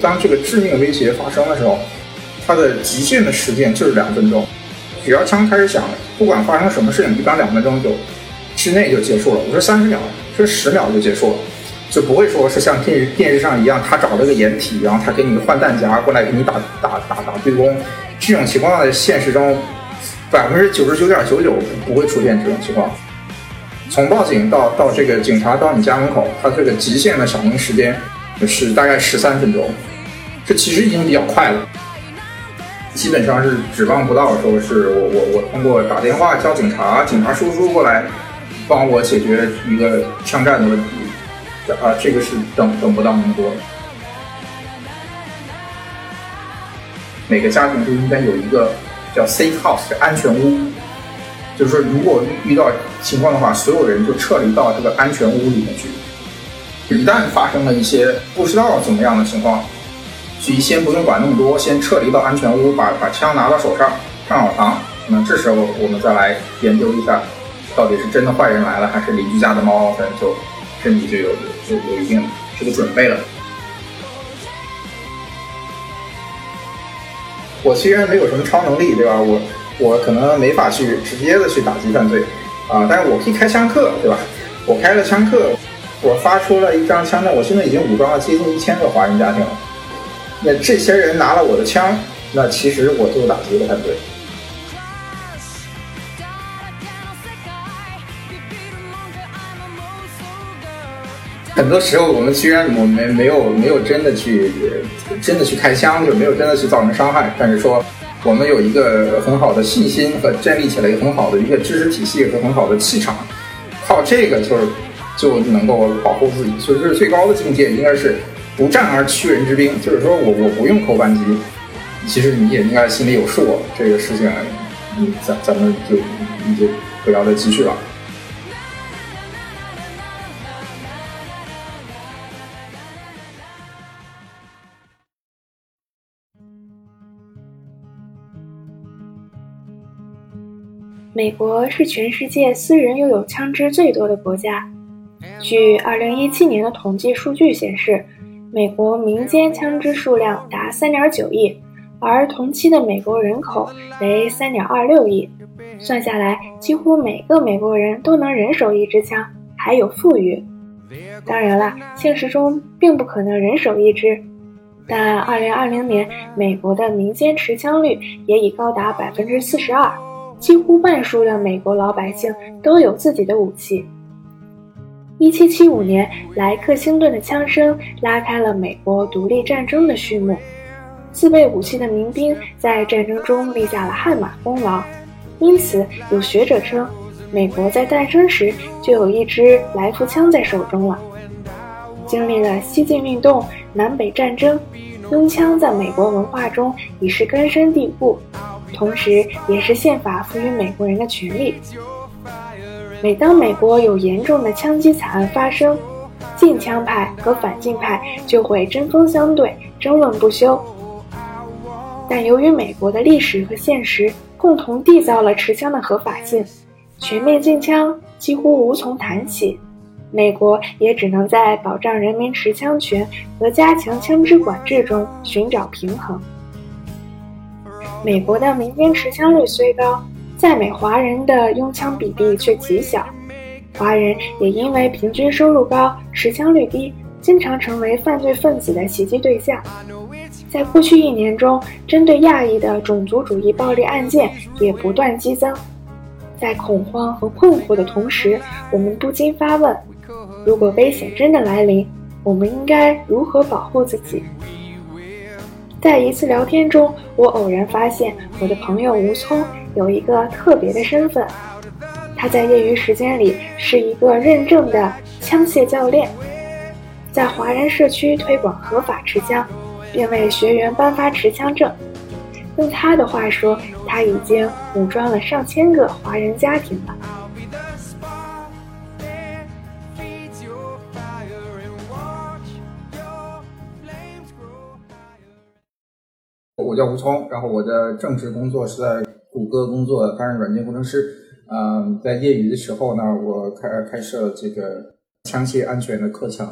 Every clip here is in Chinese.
当这个致命威胁发生的时候，它的极限的时间就是两分钟。只要枪开始响，不管发生什么事情，一般两分钟就之内就结束了。我说三十秒，说十秒就结束了，就不会说是像电视电视上一样，他找了个掩体，然后他给你换弹夹过来给你打打打打对攻。这种情况在现实中百分之九十九点九九不会出现这种情况。从报警到到这个警察到你家门口，他这个极限的响应时间是大概十三分钟，这其实已经比较快了。基本上是指望不到说是我我我通过打电话叫警察，警察叔叔过来帮我解决一个枪战的问题，啊，这个是等等不到那么多。每个家庭都应该有一个叫 safe house，安全屋。就是说，如果遇到情况的话，所有人就撤离到这个安全屋里面去。一旦发生了一些不知道怎么样的情况，所以先不用管那么多，先撤离到安全屋，把把枪拿到手上，上好膛。那这时候我们再来研究一下，到底是真的坏人来了，还是邻居家的猫，可能就身体就有有有一定这个准备了。我虽然没有什么超能力，对吧？我。我可能没法去直接的去打击犯罪，啊，但是我可以开枪客，对吧？我开了枪客，我发出了一张枪战，我现在已经武装了接近一千个华人家庭了。那这些人拿了我的枪，那其实我就打击了犯罪。很多时候，我们虽然我们没有没有真的去真的去开枪，就没有真的去造成伤害，但是说。我们有一个很好的信心和建立起来一个很好的一个知识体系和很好的气场，靠这个就是就能够保护自己。所以这是最高的境界，应该是不战而屈人之兵。就是说我我不用扣扳机，其实你也应该心里有数。这个事情，你咱咱们就你就不要再继续了。美国是全世界私人拥有枪支最多的国家。据2017年的统计数据显示，美国民间枪支数量达3.9亿，而同期的美国人口为3.26亿，算下来，几乎每个美国人都能人手一支枪，还有富裕。当然了，现实中并不可能人手一支，但2020年美国的民间持枪率也已高达42%。几乎半数的美国老百姓都有自己的武器。一七七五年，莱克星顿的枪声拉开了美国独立战争的序幕。自备武器的民兵在战争中立下了汗马功劳，因此有学者称，美国在诞生时就有一支来福枪在手中了。经历了西进运动、南北战争，拥枪在美国文化中已是根深蒂固。同时，也是宪法赋予美国人的权利。每当美国有严重的枪击惨案发生，禁枪派和反禁派就会针锋相对，争论不休。但由于美国的历史和现实共同缔造了持枪的合法性，全面禁枪几乎无从谈起。美国也只能在保障人民持枪权和加强枪支管制中寻找平衡。美国的民间持枪率虽高，在美华人的拥枪比例却极小。华人也因为平均收入高、持枪率低，经常成为犯罪分子的袭击对象。在过去一年中，针对亚裔的种族主义暴力案件也不断激增。在恐慌和困惑的同时，我们不禁发问：如果危险真的来临，我们应该如何保护自己？在一次聊天中，我偶然发现我的朋友吴聪有一个特别的身份，他在业余时间里是一个认证的枪械教练，在华人社区推广合法持枪，并为学员颁发持枪证。用他的话说，他已经武装了上千个华人家庭了。我叫吴聪，然后我的正式工作是在谷歌工作，担任软件工程师。嗯，在业余的时候呢，我开开设这个枪械安全的课程。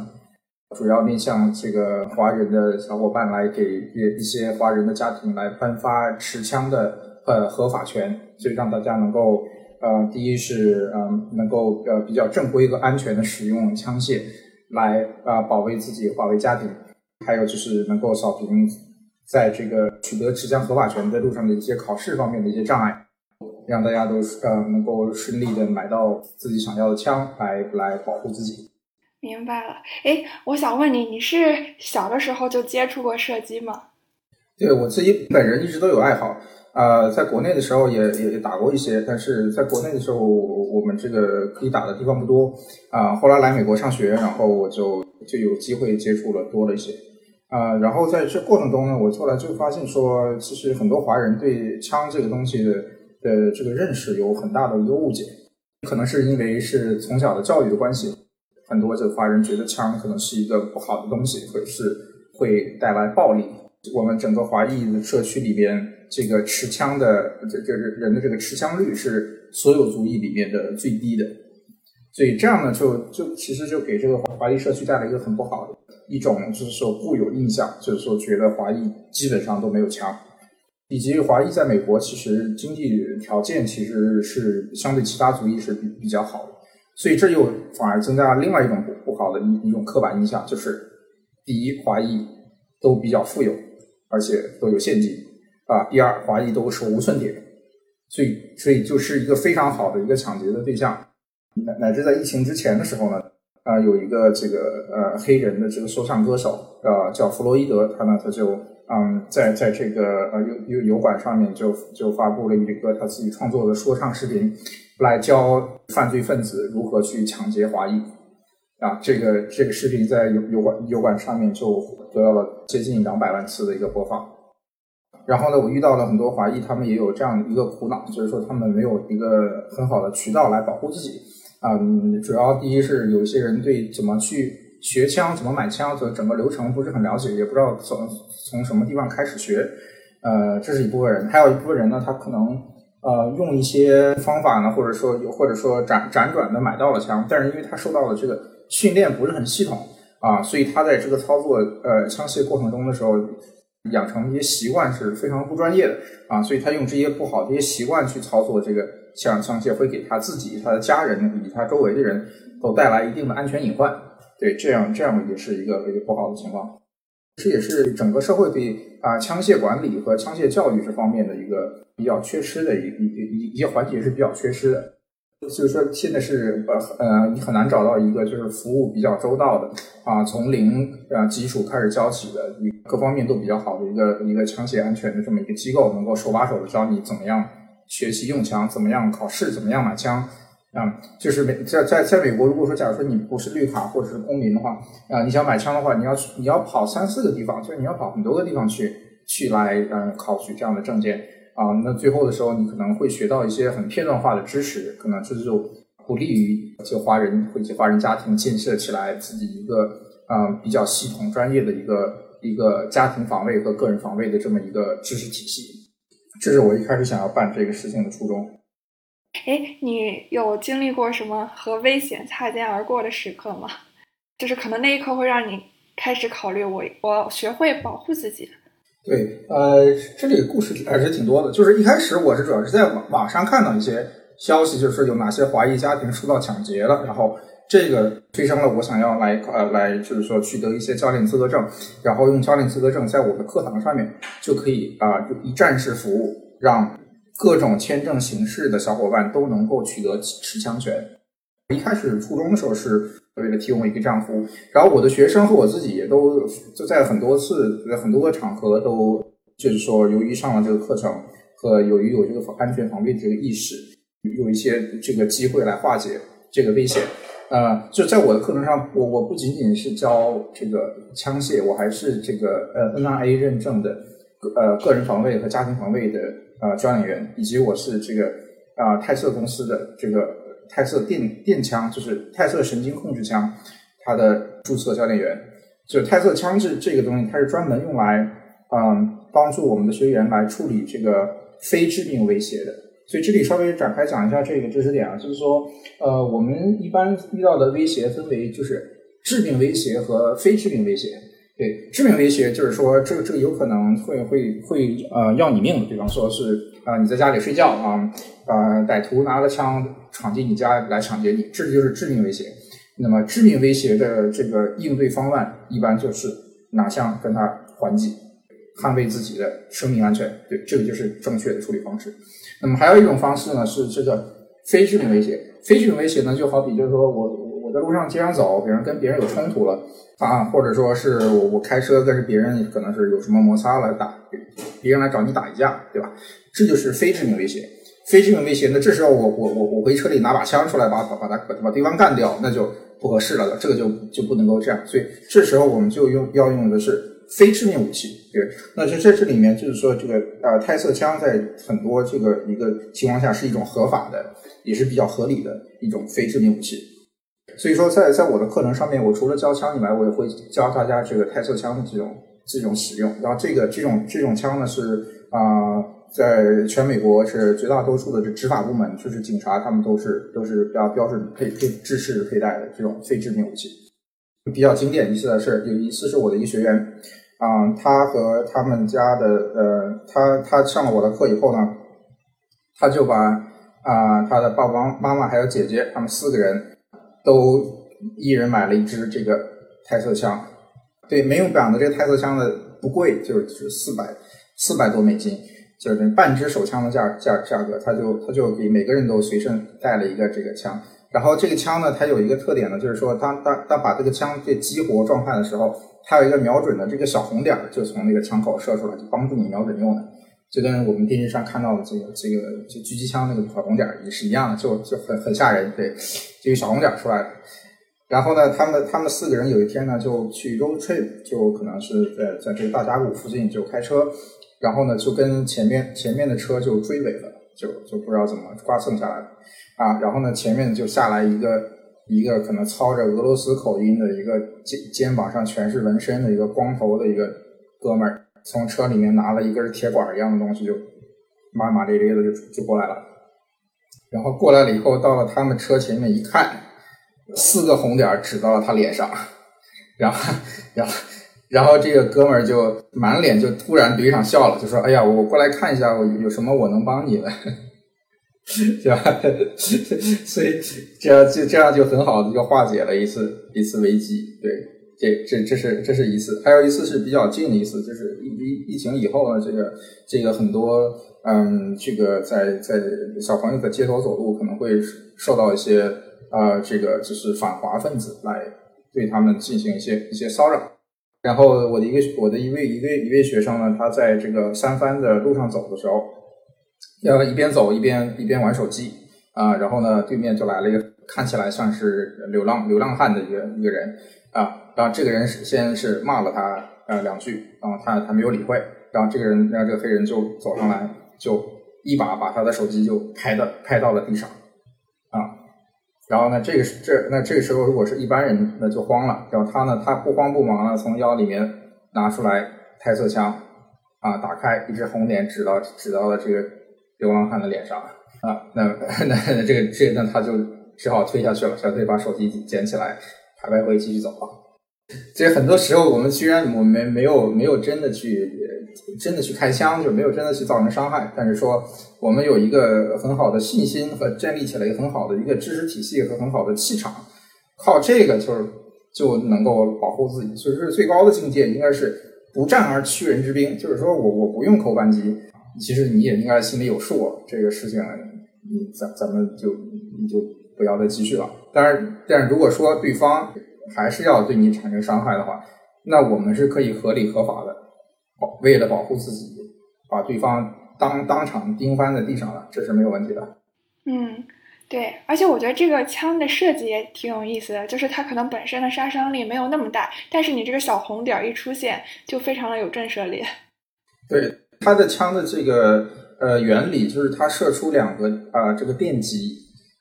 主要面向这个华人的小伙伴来给一些华人的家庭来颁发持枪的呃合法权，所以让大家能够呃第一是嗯能够呃比较正规和安全的使用枪械来啊保卫自己、保卫家庭，还有就是能够扫平在这个取得持枪合法权的路上的一些考试方面的一些障碍，让大家都呃能够顺利的买到自己想要的枪来来保护自己。明白了，哎，我想问你，你是小的时候就接触过射击吗？对我自己本人一直都有爱好，呃，在国内的时候也也打过一些，但是在国内的时候我们这个可以打的地方不多，啊，后来来美国上学，然后我就就有机会接触了多了一些，啊，然后在这过程中呢，我后来就发现说，其实很多华人对枪这个东西的的这个认识有很大的一个误解，可能是因为是从小的教育的关系。很多这华人觉得枪可能是一个不好的东西，或者是会带来暴力。我们整个华裔的社区里边，这个持枪的这这人的这个持枪率是所有族裔里面的最低的。所以这样呢，就就其实就给这个华裔社区带来一个很不好的一种，就是说固有印象，就是说觉得华裔基本上都没有枪，以及华裔在美国其实经济条件其实是相对其他族裔是比比较好的。所以这又反而增加了另外一种不不好的一一种刻板印象，就是第一，华裔都比较富有，而且都有现金啊；第二，华裔都手无寸铁，所以所以就是一个非常好的一个抢劫的对象。乃乃至在疫情之前的时候呢，啊，有一个这个呃黑人的这个说唱歌手啊，叫弗洛伊德，他呢他就嗯在在这个呃油油油管上面就就发布了一个他自己创作的说唱视频。来教犯罪分子如何去抢劫华裔啊！这个这个视频在油油管油管上面就得到了接近两百万次的一个播放。然后呢，我遇到了很多华裔，他们也有这样一个苦恼，就是说他们没有一个很好的渠道来保护自己嗯。主要第一是有些人对怎么去学枪、怎么买枪的整个流程不是很了解，也不知道从从什么地方开始学。呃，这是一部分人，还有一部分人呢，他可能。呃，用一些方法呢，或者说，或者说辗辗转的买到了枪，但是因为他受到了这个训练不是很系统啊，所以他在这个操作呃枪械过程中的时候，养成一些习惯是非常不专业的啊，所以他用这些不好的一些习惯去操作这个枪枪械，会给他自己、他的家人以及他周围的人都带来一定的安全隐患。对，这样这样也是一个一个不好的情况。这也是整个社会对啊枪械管理和枪械教育这方面的一个比较缺失的一一一一些环节是比较缺失的，就是说现在是呃呃你很难找到一个就是服务比较周到的啊从零啊基础开始教起的一各方面都比较好的一个一个枪械安全的这么一个机构，能够手把手的教你怎么样学习用枪，怎么样考试，怎么样买枪。啊，就是美在在在美国，如果说假如说你不是绿卡或者是公民的话，啊，你想买枪的话，你要你要跑三四个地方，就是你要跑很多个地方去去来嗯考取这样的证件啊。那最后的时候，你可能会学到一些很片段化的知识，可能这就不利于这华人或者华人家庭建设起来自己一个啊比较系统专业的一个一个家庭防卫和个人防卫的这么一个知识体系。这是我一开始想要办这个事情的初衷。哎，你有经历过什么和危险擦肩而过的时刻吗？就是可能那一刻会让你开始考虑，我我学会保护自己。对，呃，这里故事还是挺多的。就是一开始我是主要是在网网上看到一些消息，就是有哪些华裔家庭受到抢劫了，然后这个催生了我想要来呃来就是说取得一些教练资格证，然后用教练资格证在我的课堂上面就可以啊一站式服务让。各种签证形式的小伙伴都能够取得持枪权。一开始初中的时候是为了提供一个这样服务，然后我的学生和我自己也都就在很多次、很多个场合都就是说，由于上了这个课程和由于有这个安全防备的这个意识，有一些这个机会来化解这个危险。呃，就在我的课程上，我我不仅仅是教这个枪械，我还是这个呃 NRA 认证的呃个人防卫和家庭防卫的。呃，教练员，以及我是这个啊泰瑟公司的这个泰瑟电电枪，就是泰瑟神经控制枪，它的注册教练员。就泰瑟枪支这个东西，它是专门用来嗯帮助我们的学员来处理这个非致命威胁的。所以这里稍微展开讲一下这个知识点啊，就是说呃我们一般遇到的威胁分为就是致命威胁和非致命威胁。对，致命威胁就是说，这这个有可能会会会呃要你命，比方说是啊你在家里睡觉啊，啊歹徒拿了枪闯进你家来抢劫你，这就是致命威胁。那么致命威胁的这个应对方案，一般就是拿枪跟他还击，捍卫自己的生命安全。对，这个就是正确的处理方式。那么还有一种方式呢，是这个非致命威胁。非致命威胁呢，就好比就是说我我在路上街上走，比如跟别人有冲突了。啊，或者说是我我开车跟别人可能是有什么摩擦了，打别人来找你打一架，对吧？这就是非致命威胁。非致命威胁，那这时候我我我我回车里拿把枪出来，把把把他把把对方干掉，那就不合适了，这个就就不能够这样。所以这时候我们就用要用的是非致命武器，对。那这在这里面就是说，这个呃泰瑟枪在很多这个一个情况下是一种合法的，也是比较合理的一种非致命武器。所以说，在在我的课程上面，我除了教枪以外，我也会教大家这个泰瑟枪的这种这种使用。然后，这个这种这种枪呢，是啊，在全美国是绝大多数的这执法部门，就是警察，他们都是都是标标准配配制式佩戴的这种非致命武器。比较经典一次的是，有一次是我的一个学员啊，他和他们家的呃，他他上了我的课以后呢，他就把啊他的爸爸妈妈还有姐姐，他们四个人。都一人买了一支这个泰瑟枪，对，没用绑的这个泰瑟枪的不贵，就是四百四百多美金，就是半支手枪的价价价格，他就他就给每个人都随身带了一个这个枪。然后这个枪呢，它有一个特点呢，就是说当当当把这个枪这激活状态的时候，它有一个瞄准的这个小红点，就从那个枪口射出来，就帮助你瞄准用的。就跟我们电视上看到的这个这个就狙击枪那个小红点也是一样的，就就很很吓人。对，这个小红点出来了。然后呢，他们他们四个人有一天呢，就去 road trip，就可能是在在这个大峡谷附近就开车，然后呢就跟前面前面的车就追尾了，就就不知道怎么刮蹭下来了啊。然后呢，前面就下来一个一个可能操着俄罗斯口音的一个肩肩膀上全是纹身的一个光头的一个哥们儿。从车里面拿了一根铁管一样的东西，就骂骂咧咧的就就过来了。然后过来了以后，到了他们车前面一看，四个红点指到了他脸上。然后，然后，然后这个哥们儿就满脸就突然怼上笑了，就说：“哎呀，我过来看一下，我有什么我能帮你的，对吧？” 所以这样就这样就很好的就化解了一次一次危机，对。这这这是这是一次，还有一次是比较近的一次，就是疫疫疫情以后呢，这个这个很多嗯，这个在在小朋友在街头走路可能会受到一些啊，这个就是反华分子来对他们进行一些一些骚扰。然后我的一个我的一位一位一位学生呢，他在这个三番的路上走的时候，要一边走一边一边玩手机啊，然后呢，对面就来了一个看起来像是流浪流浪汉的一个一个人啊。然后这个人先是骂了他呃两句，然后他他没有理会，然后这个人，然后这个黑人就走上来，就一把把他的手机就拍到拍到了地上，然后呢，这个这那这个时候如果是一般人，那就慌了，然后他呢，他不慌不忙的从腰里面拿出来泰瑟枪，啊，打开，一只红点指到指到了这个流浪汉的脸上，啊，那 那这个这那他就只好退下去了，小退把手机捡起来，拍拍灰继续走了。这很多时候，我们虽然我们没有没有真的去真的去开枪，就没有真的去造成伤害，但是说我们有一个很好的信心和建立起来一个很好的一个知识体系和很好的气场，靠这个就是就能够保护自己。所以说，最高的境界应该是不战而屈人之兵，就是说我我不用扣扳机，其实你也应该心里有数，这个事情你咱咱们就你就不要再继续了。但是，但是如果说对方。还是要对你产生伤害的话，那我们是可以合理合法的保为了保护自己，把对方当当场钉翻在地上了，这是没有问题的。嗯，对，而且我觉得这个枪的设计也挺有意思的，就是它可能本身的杀伤力没有那么大，但是你这个小红点一出现，就非常的有震慑力。对，它的枪的这个呃原理就是它射出两个啊这个电极，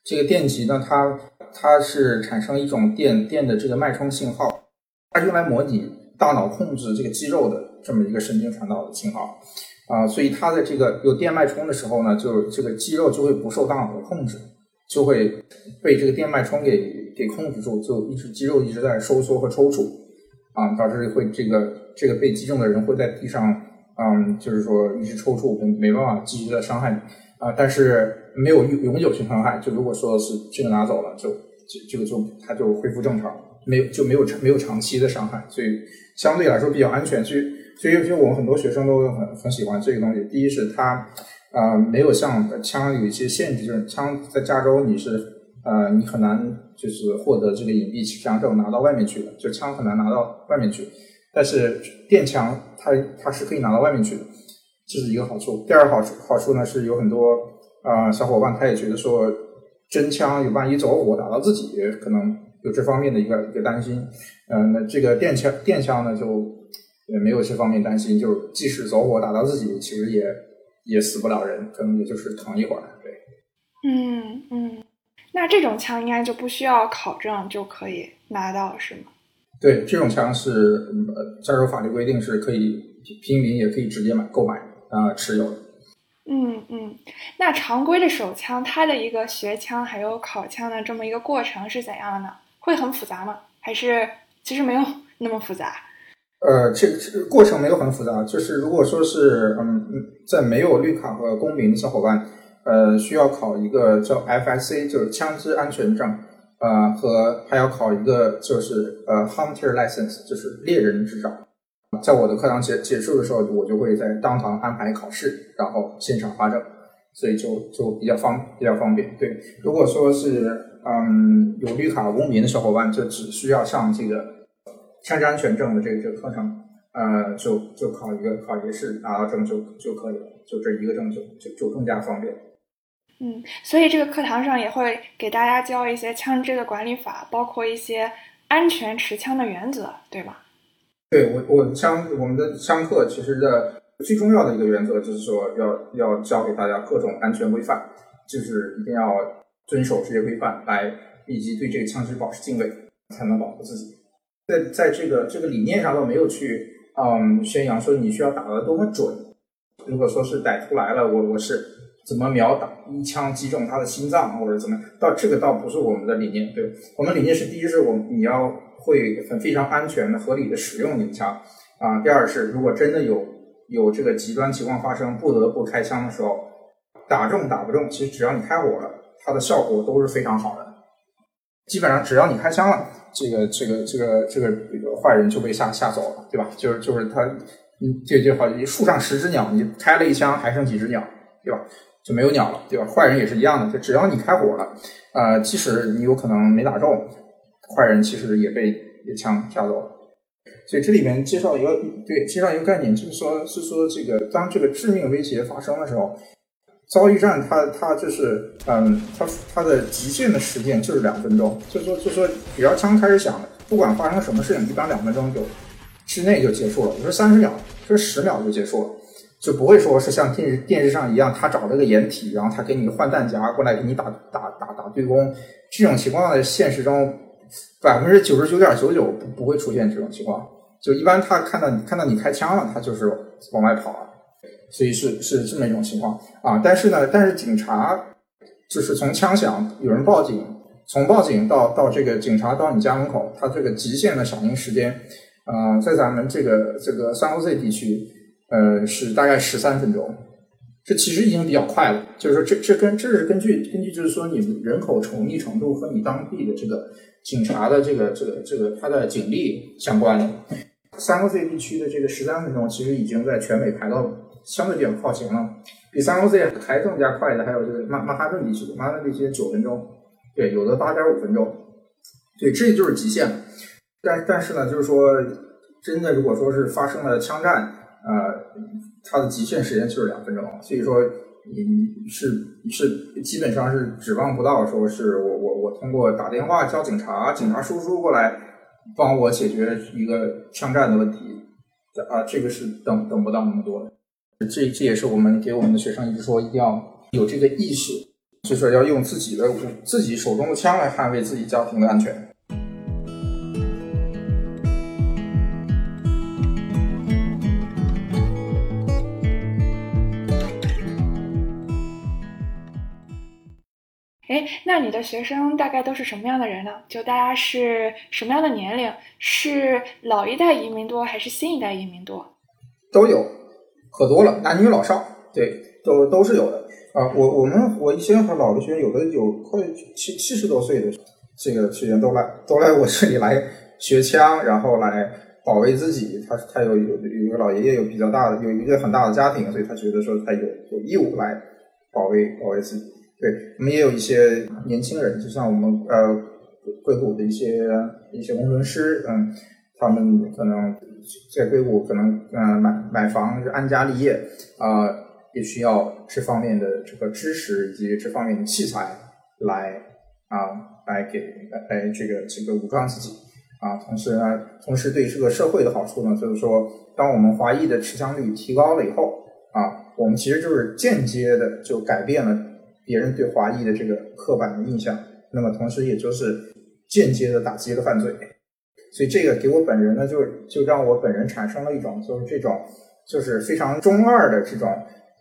这个电极呢它。它是产生一种电电的这个脉冲信号，它是用来模拟大脑控制这个肌肉的这么一个神经传导的信号。啊，所以它的这个有电脉冲的时候呢，就这个肌肉就会不受大脑的控制就会被这个电脉冲给给控制住，就一直肌肉一直在收缩和抽搐，啊，导致会这个这个被击中的人会在地上，嗯，就是说一直抽搐，没没办法继续的伤害你，啊，但是没有永久性伤害，就如果说是这个拿走了，就这这个就它就恢复正常，没有就没有没有长期的伤害，所以相对来说比较安全，所以所以就我们很多学生都很很喜欢这个东西，第一是它。啊，没有像枪有一些限制，就是枪在加州你是呃，你很难就是获得这个隐蔽持枪证拿到外面去的，就枪很难拿到外面去。但是电枪它它是可以拿到外面去的，这是一个好处。第二好处好处呢是有很多啊小伙伴他也觉得说真枪有万一走火打到自己，可能有这方面的一个一个担心。嗯，那这个电枪电枪呢就也没有这方面担心，就是即使走火打到自己，其实也。也死不了人，可能也就是疼一会儿。对，嗯嗯，那这种枪应该就不需要考证就可以拿到，是吗？对，这种枪是呃，加州法律规定是可以平民也可以直接买购买啊持有的。嗯嗯，那常规的手枪它的一个学枪还有考枪的这么一个过程是怎样的呢？会很复杂吗？还是其实没有 那么复杂？呃，这个过程没有很复杂，就是如果说是嗯，在没有绿卡和公民的小伙伴，呃，需要考一个叫 FSC，就是枪支安全证，呃，和还要考一个就是呃 Hunter License，就是猎人执照。在我的课堂结结束的时候，我就会在当堂安排考试，然后现场发证，所以就就比较方比较方便。对，如果说是嗯有绿卡公民的小伙伴，就只需要上这个。枪支安全证的这个这个课程，呃，就就考一个考一个试拿到证就就可以了，就这一个证就就就更加方便。嗯，所以这个课堂上也会给大家教一些枪支的管理法，包括一些安全持枪的原则，对吧？对我我枪我们的枪课其实的最重要的一个原则就是说要要教给大家各种安全规范，就是一定要遵守这些规范来，以及对这个枪支保持敬畏，才能保护自己。在在这个这个理念上倒没有去嗯宣扬说你需要打得多么准。如果说是歹徒来了，我我是怎么秒打一枪击中他的心脏或者怎么？到这个倒不是我们的理念，对我们理念是第一是我你要会很非常安全的合理的使用你的枪啊。第二是如果真的有有这个极端情况发生，不得不开枪的时候，打中打不中，其实只要你开火了，它的效果都是非常好的。基本上只要你开枪了。这个这个这个这个这个坏人就被吓吓走了，对吧？就是就是他，嗯，这就好树上十只鸟，你开了一枪，还剩几只鸟，对吧？就没有鸟了，对吧？坏人也是一样的，就只要你开火了，呃，即使你有可能没打中，坏人其实也被一枪吓走了。所以这里面介绍一个，对，介绍一个概念，就是说，是说这个当这个致命威胁发生的时候。遭遇战，它它就是，嗯，它它的极限的时间就是两分钟，就说就说，只要枪开始响，不管发生什么事情，一般两分钟就之内就结束了。你说三十秒，说十秒就结束了，就不会说是像电视电视上一样，他找了个掩体，然后他给你换弹夹过来给你打打打打对攻。这种情况在现实中百分之九十九点九九不不会出现这种情况。就一般他看到你看到你开枪了，他就是往外跑啊。所以是是这么一种情况啊，但是呢，但是警察就是从枪响，有人报警，从报警到到这个警察到你家门口，他这个极限的响应时间，呃，在咱们这个这个三 OZ 地区，呃，是大概十三分钟，这其实已经比较快了。就是说，这这跟这是根据根据就是说你人口稠密程度和你当地的这个警察的这个这个这个他的警力相关的。三 OZ 地区的这个十三分钟，其实已经在全美排到。相对比较靠前了，比三 O Z 还更加快的，还有这个曼曼哈顿地区，曼哈顿地区九分钟，对，有的八点五分钟，对，这就是极限。但但是呢，就是说，真的如果说是发生了枪战，呃，它的极限时间就是两分钟，所以说你是是基本上是指望不到说是我我我通过打电话叫警察，警察叔叔过来帮我解决一个枪战的问题，啊，这个是等等不到那么多的。这这也是我们给我们的学生一直说，一定要有这个意识，就是要用自己的自己手中的枪来捍卫自己家庭的安全。哎，那你的学生大概都是什么样的人呢？就大家是什么样的年龄？是老一代移民多，还是新一代移民多？都有，可多了，男女老少，对，都都是有的。啊，我我们我一些很老的学员，有的有快七七十多岁的这个学员都来都来我这里来学枪，然后来保卫自己。他他有有有一个老爷爷有比较大的有一个很大的家庭，所以他觉得说他有有义务来保卫保卫自己。对我们也有一些年轻人，就像我们呃硅谷的一些一些工程师，嗯，他们可能在硅谷可能嗯买买房安家立业啊。也需要这方面的这个知识以及这方面的器材来啊，来给来这个这个武装自己啊。同时呢，同时对这个社会的好处呢，就是说，当我们华裔的持枪率提高了以后啊，我们其实就是间接的就改变了别人对华裔的这个刻板的印象。那么同时，也就是间接的打击了犯罪。所以这个给我本人呢，就就让我本人产生了一种就是这种就是非常中二的这种。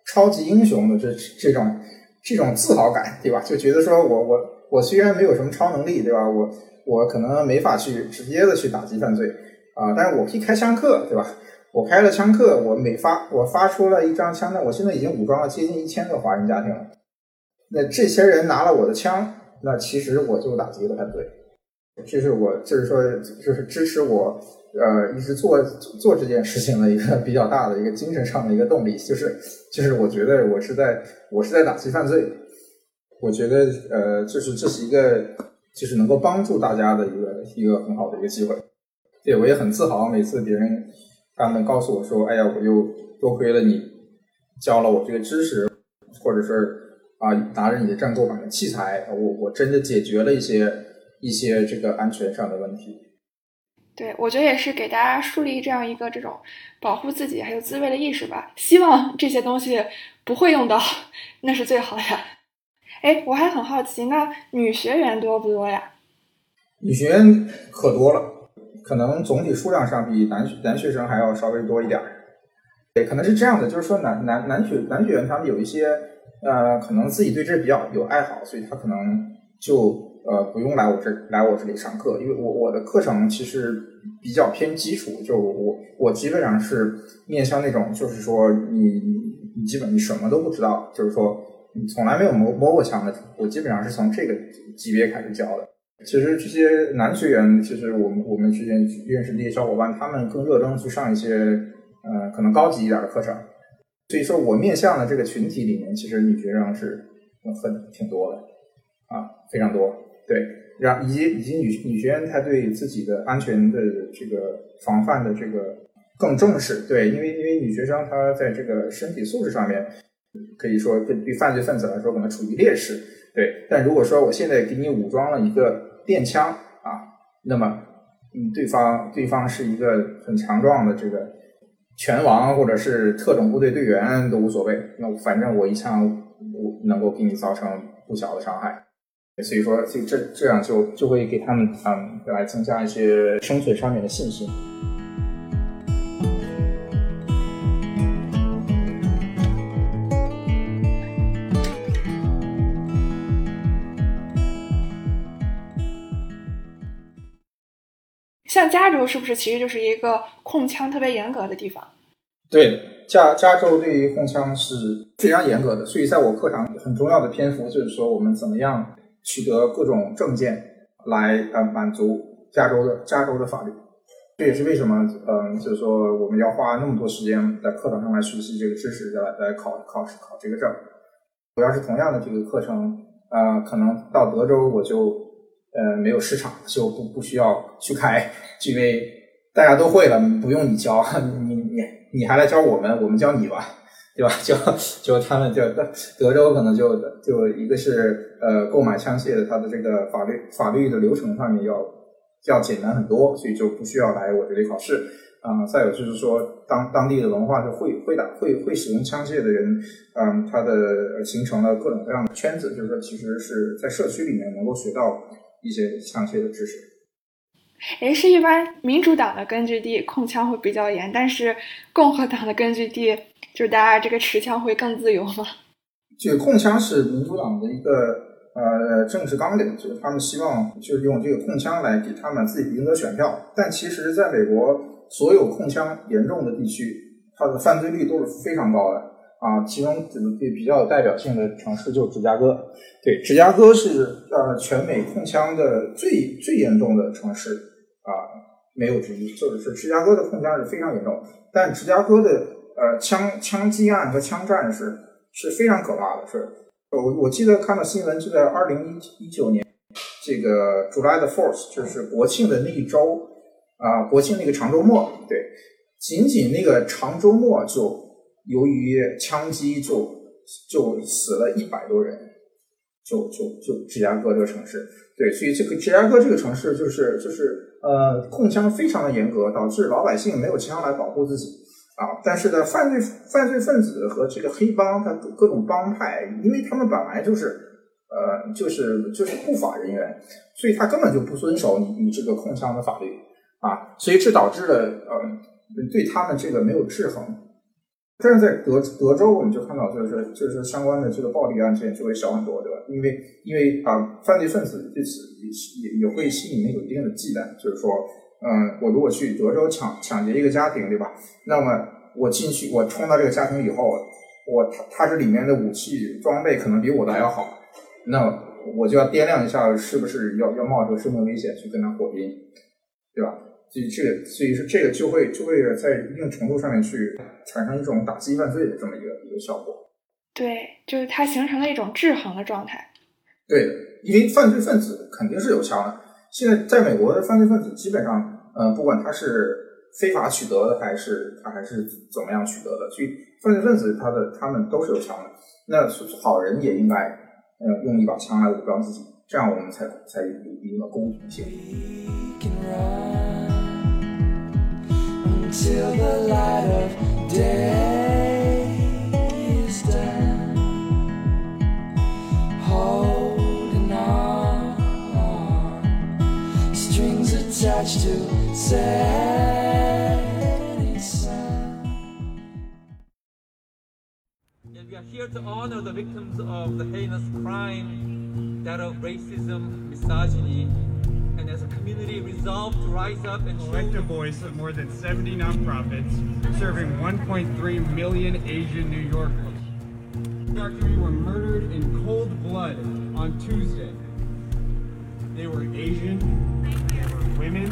超级英雄的这这种这种自豪感，对吧？就觉得说我我我虽然没有什么超能力，对吧？我我可能没法去直接的去打击犯罪啊，但是我可以开枪客，对吧？我开了枪客，我每发我发出了一张枪弹，我现在已经武装了接近一千个华人家庭了。那这些人拿了我的枪，那其实我就打击了犯罪。这是我就是说就是支持我。呃，一直做做这件事情的一个比较大的一个精神上的一个动力，就是就是我觉得我是在我是在打击犯罪，我觉得呃，就是这是一个就是能够帮助大家的一个一个很好的一个机会。对我也很自豪，每次别人他们告诉我说：“哎呀，我又多亏了你教了我这个知识，或者是啊拿着你的战购版的器材，我我真的解决了一些一些这个安全上的问题。”对，我觉得也是给大家树立这样一个这种保护自己还有自卫的意识吧。希望这些东西不会用到，那是最好的。哎，我还很好奇，那女学员多不多呀？女学员可多了，可能总体数量上比男男学生还要稍微多一点儿。对，可能是这样的，就是说男男男学男学员他们有一些呃，可能自己对这比较有爱好，所以他可能就。呃，不用来我这来我这里上课，因为我我的课程其实比较偏基础，就我我基本上是面向那种，就是说你你基本你什么都不知道，就是说你从来没有摸摸过枪的，我基本上是从这个级别开始教的。其实这些男学员，其实我们我们之前认识这些小伙伴，他们更热衷去上一些呃可能高级一点的课程。所以说我面向的这个群体里面，其实女学生是很挺多的啊，非常多。对，然以及以及女女学员她对自己的安全的这个防范的这个更重视。对，因为因为女学生她在这个身体素质上面，可以说对对犯罪分子来说可能处于劣势。对，但如果说我现在给你武装了一个电枪啊，那么嗯，对方对方是一个很强壮的这个拳王或者是特种部队队员都无所谓，那反正我一枪我能够给你造成不小的伤害。所以说，这这这样就就会给他们嗯来增加一些生存上面的信心。加州是不是其实就是一个控枪特别严格的地方？对，加加州对于控枪是非常严格的，所以在我课堂很重要的篇幅就是说我们怎么样。取得各种证件来呃满足加州的加州的法律，这也是为什么嗯就是说我们要花那么多时间在课堂上来学习这个知识，来来考考试考这个证。我要是同样的这个课程，呃，可能到德州我就呃没有市场，就不不需要去开，因为大家都会了，不用你教，你你你还来教我们，我们教你吧。对吧？就就他们就德德州可能就就一个是呃购买枪械的，它的这个法律法律的流程上面要要简单很多，所以就不需要来我这里考试啊。再有就是说当当地的文化就会会打会会使用枪械的人，嗯，他的形成了各种各样的圈子，就是说其实是在社区里面能够学到一些枪械的知识。哎，是一般民主党的根据地控枪会比较严，但是共和党的根据地。就是大家这个持枪会更自由吗？这个控枪是民主党的一个呃政治纲领，就是他们希望就是用这个控枪来给他们自己赢得选票。但其实，在美国所有控枪严重的地区，它的犯罪率都是非常高的啊。其中比比较有代表性的城市就是芝加哥。对，芝加哥是呃全美控枪的最最严重的城市啊，没有之一。就是芝加哥的控枪是非常严重，但芝加哥的呃枪枪击案和枪战是是非常可怕的。是，我我记得看到新闻，就在二零一一九年这个 July the Fourth，就是国庆的那一周啊，国庆那个长周末，对，仅仅那个长周末就由于枪击就就死了一百多人。就就就芝加哥这个城市，对，所以这个芝加哥这个城市就是就是呃控枪非常的严格，导致老百姓没有枪来保护自己啊。但是呢，犯罪犯罪分子和这个黑帮，他各种帮派，因为他们本来就是呃就是就是不法人员，所以他根本就不遵守你你这个控枪的法律啊，所以这导致了呃对他们这个没有制衡。但是在德德州，我们就看到，就是就是相关的这个暴力案件就会小很多，对吧？因为因为啊，犯罪分子对此也也也会心里面有一定的忌惮，就是说，嗯，我如果去德州抢抢劫一个家庭，对吧？那么我进去，我冲到这个家庭以后，我他他这里面的武器装备可能比我的还要好，那我就要掂量一下，是不是要要冒着生命危险去跟他火拼，对吧？所以这个，所以说这个就会就会在一定程度上面去产生一种打击犯罪的这么一个一个效果。对，就是它形成了一种制衡的状态。对，因为犯罪分子肯定是有枪的。现在在美国的犯罪分子基本上，呃，不管他是非法取得的，还是他还是怎么样取得的，所以犯罪分子他的他们都是有枪的。那好人也应该，呃，用一把枪来武装自己，这样我们才才有一定的公平性。Till the light of day is done. Holding on, strings attached to setting sun. And we are here to honor the victims of the heinous crime, that of racism, misogyny, and as a community resolved to rise up and collective voice of more than 70 nonprofits serving 1.3 million Asian New Yorkers. After we were murdered in cold blood on Tuesday. They were Asian, they were women.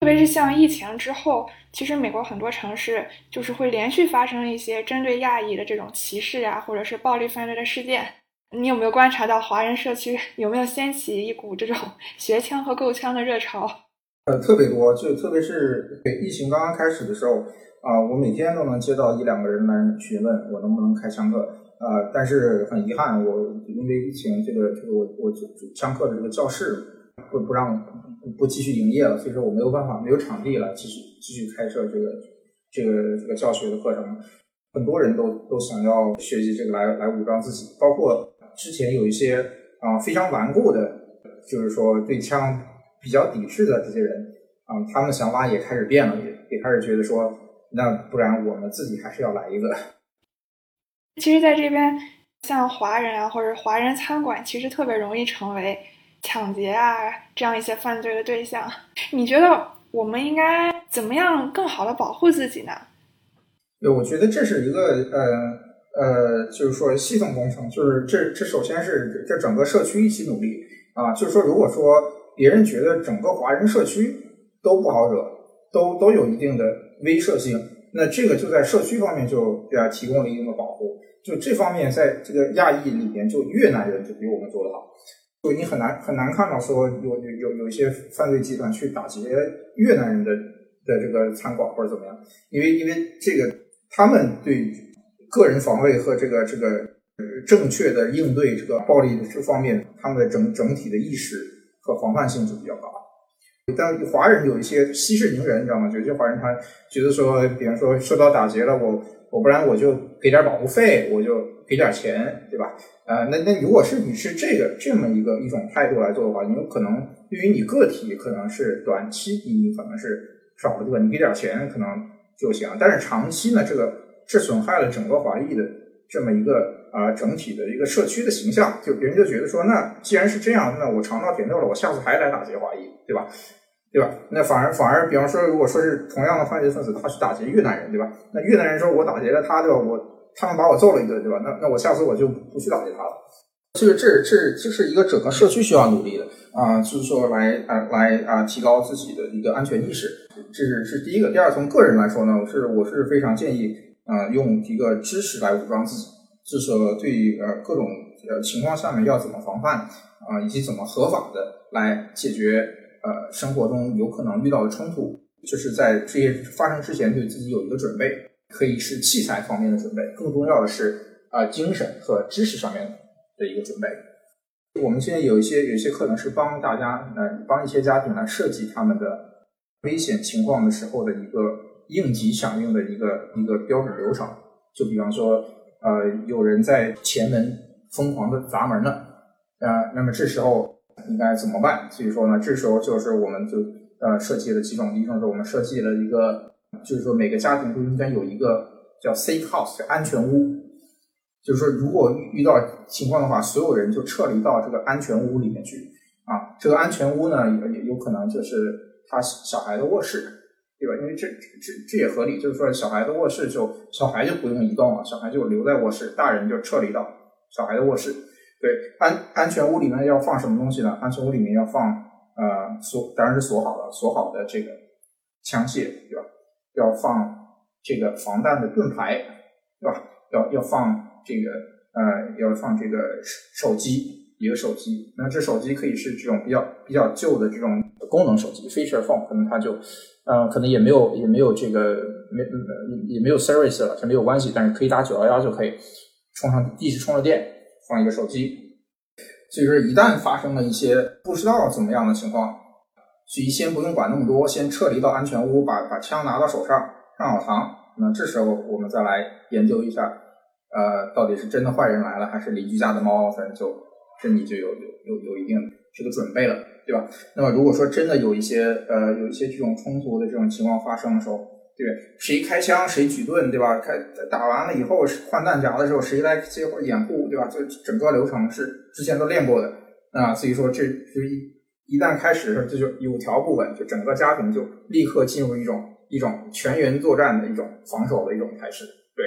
特别是像疫情之后，其实美国很多城市就是会连续发生一些针对亚裔的这种歧视啊，或者是暴力犯罪的事件。 你有没有观察到华人社区 有没有掀起一股这种 学枪和购枪的热潮？呃，特别多，就特别是疫情刚刚开始的时候啊，我每天都能接到一两个人来询问我能不能开枪课啊。但是很遗憾，我因为疫情，这个这个我我枪课的这个教室不不让不继续营业了，所以说我没有办法，没有场地了继续继续开设这个这个这个教学的课程。很多人都都想要学习这个来来武装自己，包括。之前有一些啊非常顽固的，就是说对枪比较抵制的这些人啊，他们的想法也开始变了，也也开始觉得说，那不然我们自己还是要来一个。其实，在这边像华人啊，或者华人餐馆，其实特别容易成为抢劫啊这样一些犯罪的对象。你觉得我们应该怎么样更好的保护自己呢？对，我觉得这是一个呃。呃，就是说系统工程，就是这这首先是这整个社区一起努力啊。就是说，如果说别人觉得整个华人社区都不好惹，都都有一定的威慑性，那这个就在社区方面就给他提供了一定的保护。就这方面，在这个亚裔里边，就越南人就比我们做得好。就你很难很难看到说有有有有一些犯罪集团去打劫越南人的的这个餐馆或者怎么样，因为因为这个他们对。个人防卫和这个这个正确的应对这个暴力的这方面，他们的整整体的意识和防范性就比较高。但华人有一些息事宁人，你知道吗？有些华人他觉得说，比方说受到打劫了，我我不然我就给点保护费，我就给点钱，对吧？呃，那那如果是你是这个这么一个一种态度来做的话，你有可能对于你个体可能是短期你可能是少了对吧？你给点钱可能就行，但是长期呢，这个。是损害了整个华裔的这么一个啊、整体的一个社区的形象，就别人就觉得说，那既然是这样，那我尝到甜头了，我下次还来打劫华裔，对吧？对吧？那反而反而，比方说，如果说是同样的犯罪分子，他去打劫越南人，对吧？那越南人说我打劫了他，对吧？我他们把我揍了一顿，对吧？那那我下次我就不去打劫他了。这个这这这是一个整个社区需要努力的啊，就是说来啊来啊提高自己的一个安全意识，这是是第一个。第二，从个人来说呢，我是我是非常建议啊用一个知识来武装自己，就是说对于呃各种呃情况下面要怎么防范啊，以及怎么合法的来解决呃生活中有可能遇到的冲突，就是在这些发生之前对自己有一个准备，可以是器材方面的准备，更重要的是啊精神和知识上面的一个准备。我们现在有一些有一些课程是帮大家呃帮一些家庭来设计他们的危险情况的时候的一个应急响应的一个一个标准流程。就比方说，呃，有人在前门疯狂的砸门呢，呃，那么这时候应该怎么办？所以说呢，这时候就是我们就呃设计了几种，一种是我们设计了一个，就是说每个家庭都应该有一个叫 safe house，叫安全屋。就是说，如果遇遇到情况的话，所有人就撤离到这个安全屋里面去啊。这个安全屋呢，也有可能就是他小孩的卧室，对吧？因为这这这也合理，就是说小孩的卧室就小孩就不用移动了，小孩就留在卧室，大人就撤离到小孩的卧室。对，安安全屋里面要放什么东西呢？安全屋里面要放呃锁，当然是锁好的，锁好的这个枪械，对吧？要放这个防弹的盾牌，对吧？要要放。这个呃，要放这个手机，一个手机。那这手机可以是这种比较比较旧的这种功能手机，feature phone，可能它就呃，可能也没有也没有这个没也没有 service 了，这没有关系，但是可以打九幺幺就可以充上一直充着电，放一个手机。所以说，一旦发生了一些不知道怎么样的情况，所以先不用管那么多，先撤离到安全屋，把把枪拿到手上，上好膛。那这时候我们再来研究一下。呃，到底是真的坏人来了，还是邻居家的猫？反正就这你就有有有有一定这个准备了，对吧？那么如果说真的有一些呃有一些这种冲突的这种情况发生的时候，对谁开枪谁举盾，对吧？开打完了以后换弹夹的时候谁来接掩护，对吧？这整个流程是之前都练过的啊，所以说这就一一旦开始这就有条不紊，就整个家庭就立刻进入一种一种全员作战的一种防守的一种态势，对，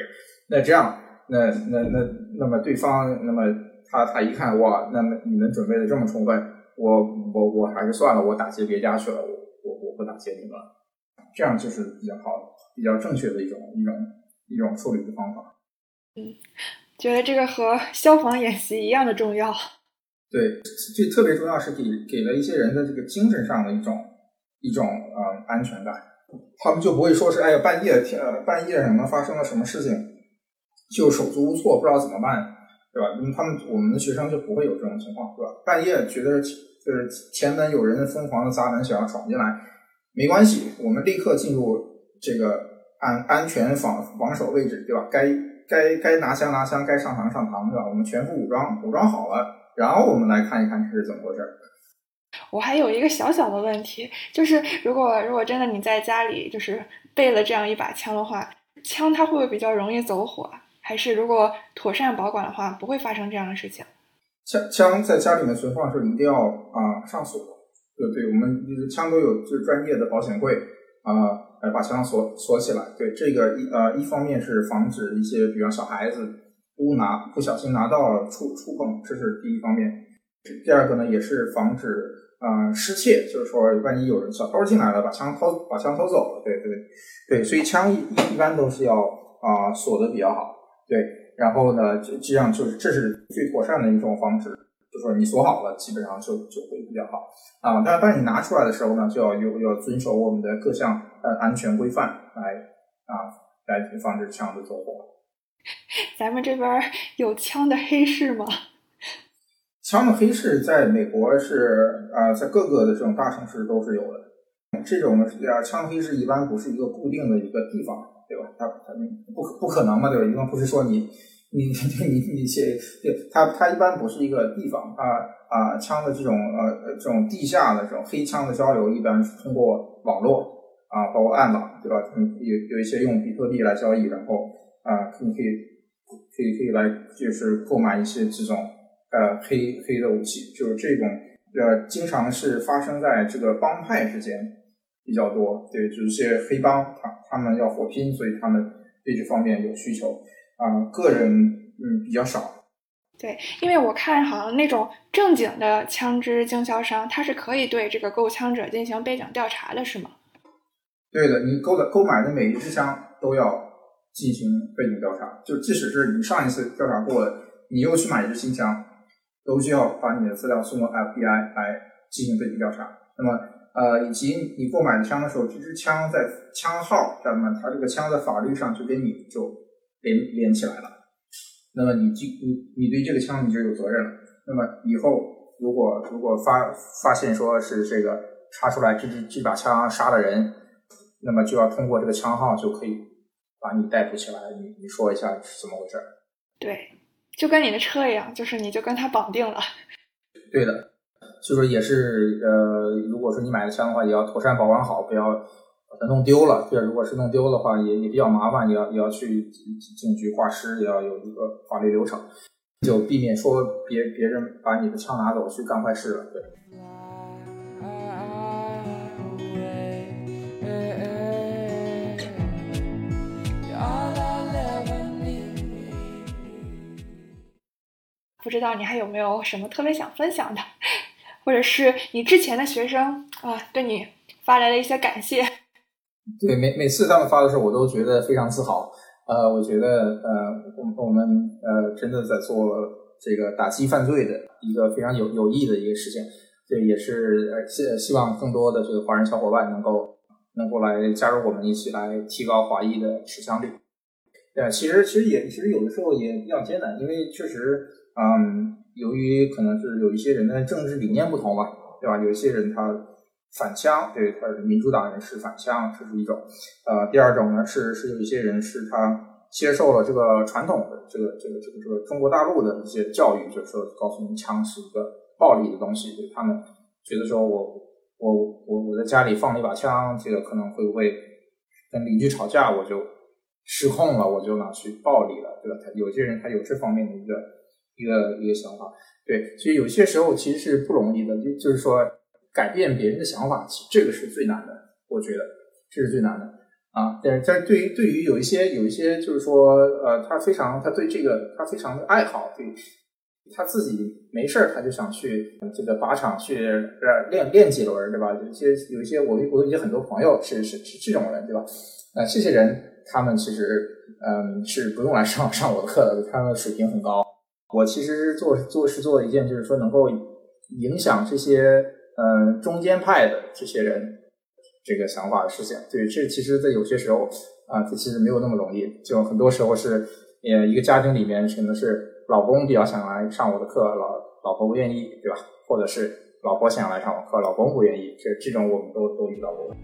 那这样。那那那那么对方，那么他他一看哇，那么你们准备的这么充分，我我我还是算了，我打劫别家去了，我我我不打劫你们了，这样就是比较好、比较正确的一种一种一种处理的方法。嗯，觉得这个和消防演习一样的重要。对，这特别重要是给给了一些人的这个精神上的一种一种呃安全感，他们就不会说是哎呀半夜天半夜什么发生了什么事情。就手足无措，不知道怎么办，对吧？因为他们我们的学生就不会有这种情况，对吧？半夜觉得就是前门有人疯狂的砸门，想要闯进来，没关系，我们立刻进入这个安安全防防守位置，对吧？该该该拿枪拿枪，该上膛上膛，对吧？我们全副武装，武装好了，然后我们来看一看这是怎么回事。我还有一个小小的问题，就是如果如果真的你在家里就是备了这样一把枪的话，枪它会不会比较容易走火？还是如果妥善保管的话，不会发生这样的事情。枪枪在家里面存放的时候一定要啊上锁，对对，我们枪都有就是专业的保险柜啊，来把枪锁锁起来。对这个一呃一方面是防止一些比如小孩子误拿不小心拿到触触碰，这是第一方面。第二个呢也是防止啊失窃，就是说万一有人小偷进来了，把枪偷把枪偷走了。对对对，所以枪一一般都是要啊锁的比较好。对，然后呢，这这样就是这是最妥善的一种方式，就说你锁好了，基本上就就会比较好啊。但当你拿出来的时候呢，就要有要遵守我们的各项呃安全规范来啊来防止枪的走火。咱们这边有枪的黑市吗？枪的黑市在美国是啊，在各个的这种大城市都是有的。这种啊枪黑是一般不是一个固定的一个地方。对吧？他他不不可能嘛，对吧？一般不是说你你 你你你去，对，他他一般不是一个地方啊啊，枪的这种呃这种地下的这种黑枪的交流，一般是通过网络啊，包括暗网，对吧？嗯，有有一些用比特币来交易，然后啊，你可以可以可以来就是购买一些这种呃黑黑的武器，就是这种呃经常是发生在这个帮派之间比较多，对，就是些黑帮他他们要火拼，所以他们对这方面有需求啊、个人嗯比较少。对，因为我看好像那种正经的枪支经销商，他是可以对这个购枪者进行背景调查的，是吗？对的，你购的购买的每一支枪都要进行背景调查，就即使是你上一次调查过了，你又去买一支新枪，都需要把你的资料送到 FBI 来进行背景调查。那么，呃，以及你购买的枪的时候，这支枪在枪号，那么它这个枪在法律上就跟你就连连起来了。那么你就你你对这个枪你就有责任了。那么以后如果如果发发现说是这个查出来这支这把枪杀了人，那么就要通过这个枪号就可以把你逮捕起来。你你说一下是怎么回事？对，就跟你的车一样，就是你就跟他绑定了。对的，所以说也是呃，如果说你买了枪的话，也要妥善保管好，不要把它弄丢了。这如果是弄丢的话，也也比较麻烦，也要也要去警局挂失，也要有一个法律流程，就避免说别别人把你的枪拿走去干坏事了。对。不知道你还有没有什么特别想分享的，或者是你之前的学生啊对你发来了一些感谢。对，每每次他们发的时候，我都觉得非常自豪。呃，我觉得呃，我我们呃真的在做这个打击犯罪的一个非常有有益的一个事情。这也是呃希希望更多的这个华人小伙伴能够能够来加入我们一起来提高华裔的持枪率。呃，其实其实也其实有的时候也比较艰难，因为确实。嗯，由于可能是有一些人的政治理念不同吧，对吧？有一些人他反枪，对，他是民主党人士反枪，这是一种。呃，第二种呢是是有一些人是他接受了这个传统的这个这个这个这个中国大陆的一些教育，就是说告诉你枪是一个暴力的东西，他们觉得说我我我我在家里放了一把枪，这个可能会不会跟邻居吵架，我就失控了，我就拿去暴力了，对吧？他有些人他有这方面的一个。一个一个想法，对，所以有些时候其实是不容易的，就就是说改变别人的想法，其实这个是最难的，我觉得这是最难的啊。但是但是对于对于有一些有一些就是说呃，他非常他对这个他非常的爱好，对他自己没事儿他就想去这个靶场去练练几轮，对吧？有一些有一些我我有一些很多朋友是是是这种人，对吧？那这些人他们其实嗯是不用来上上我的课的，他们水平很高。我其实是做做是做一件，就是说能够影响这些呃中间派的这些人这个想法的事情。对，这其实，在有些时候啊，这其实没有那么容易。就很多时候是呃一个家庭里面可能是老公比较想来上我的课，老老婆不愿意，对吧？或者是老婆想来上我课，老公不愿意，这这种我们都都遇到过。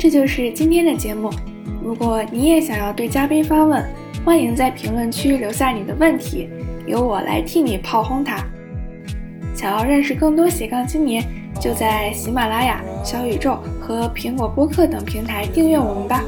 这就是今天的节目。如果你也想要对嘉宾发问，欢迎在评论区留下你的问题，由我来替你炮轰他。想要认识更多斜杠青年，就在喜马拉雅、小宇宙和苹果播客等平台订阅我们吧。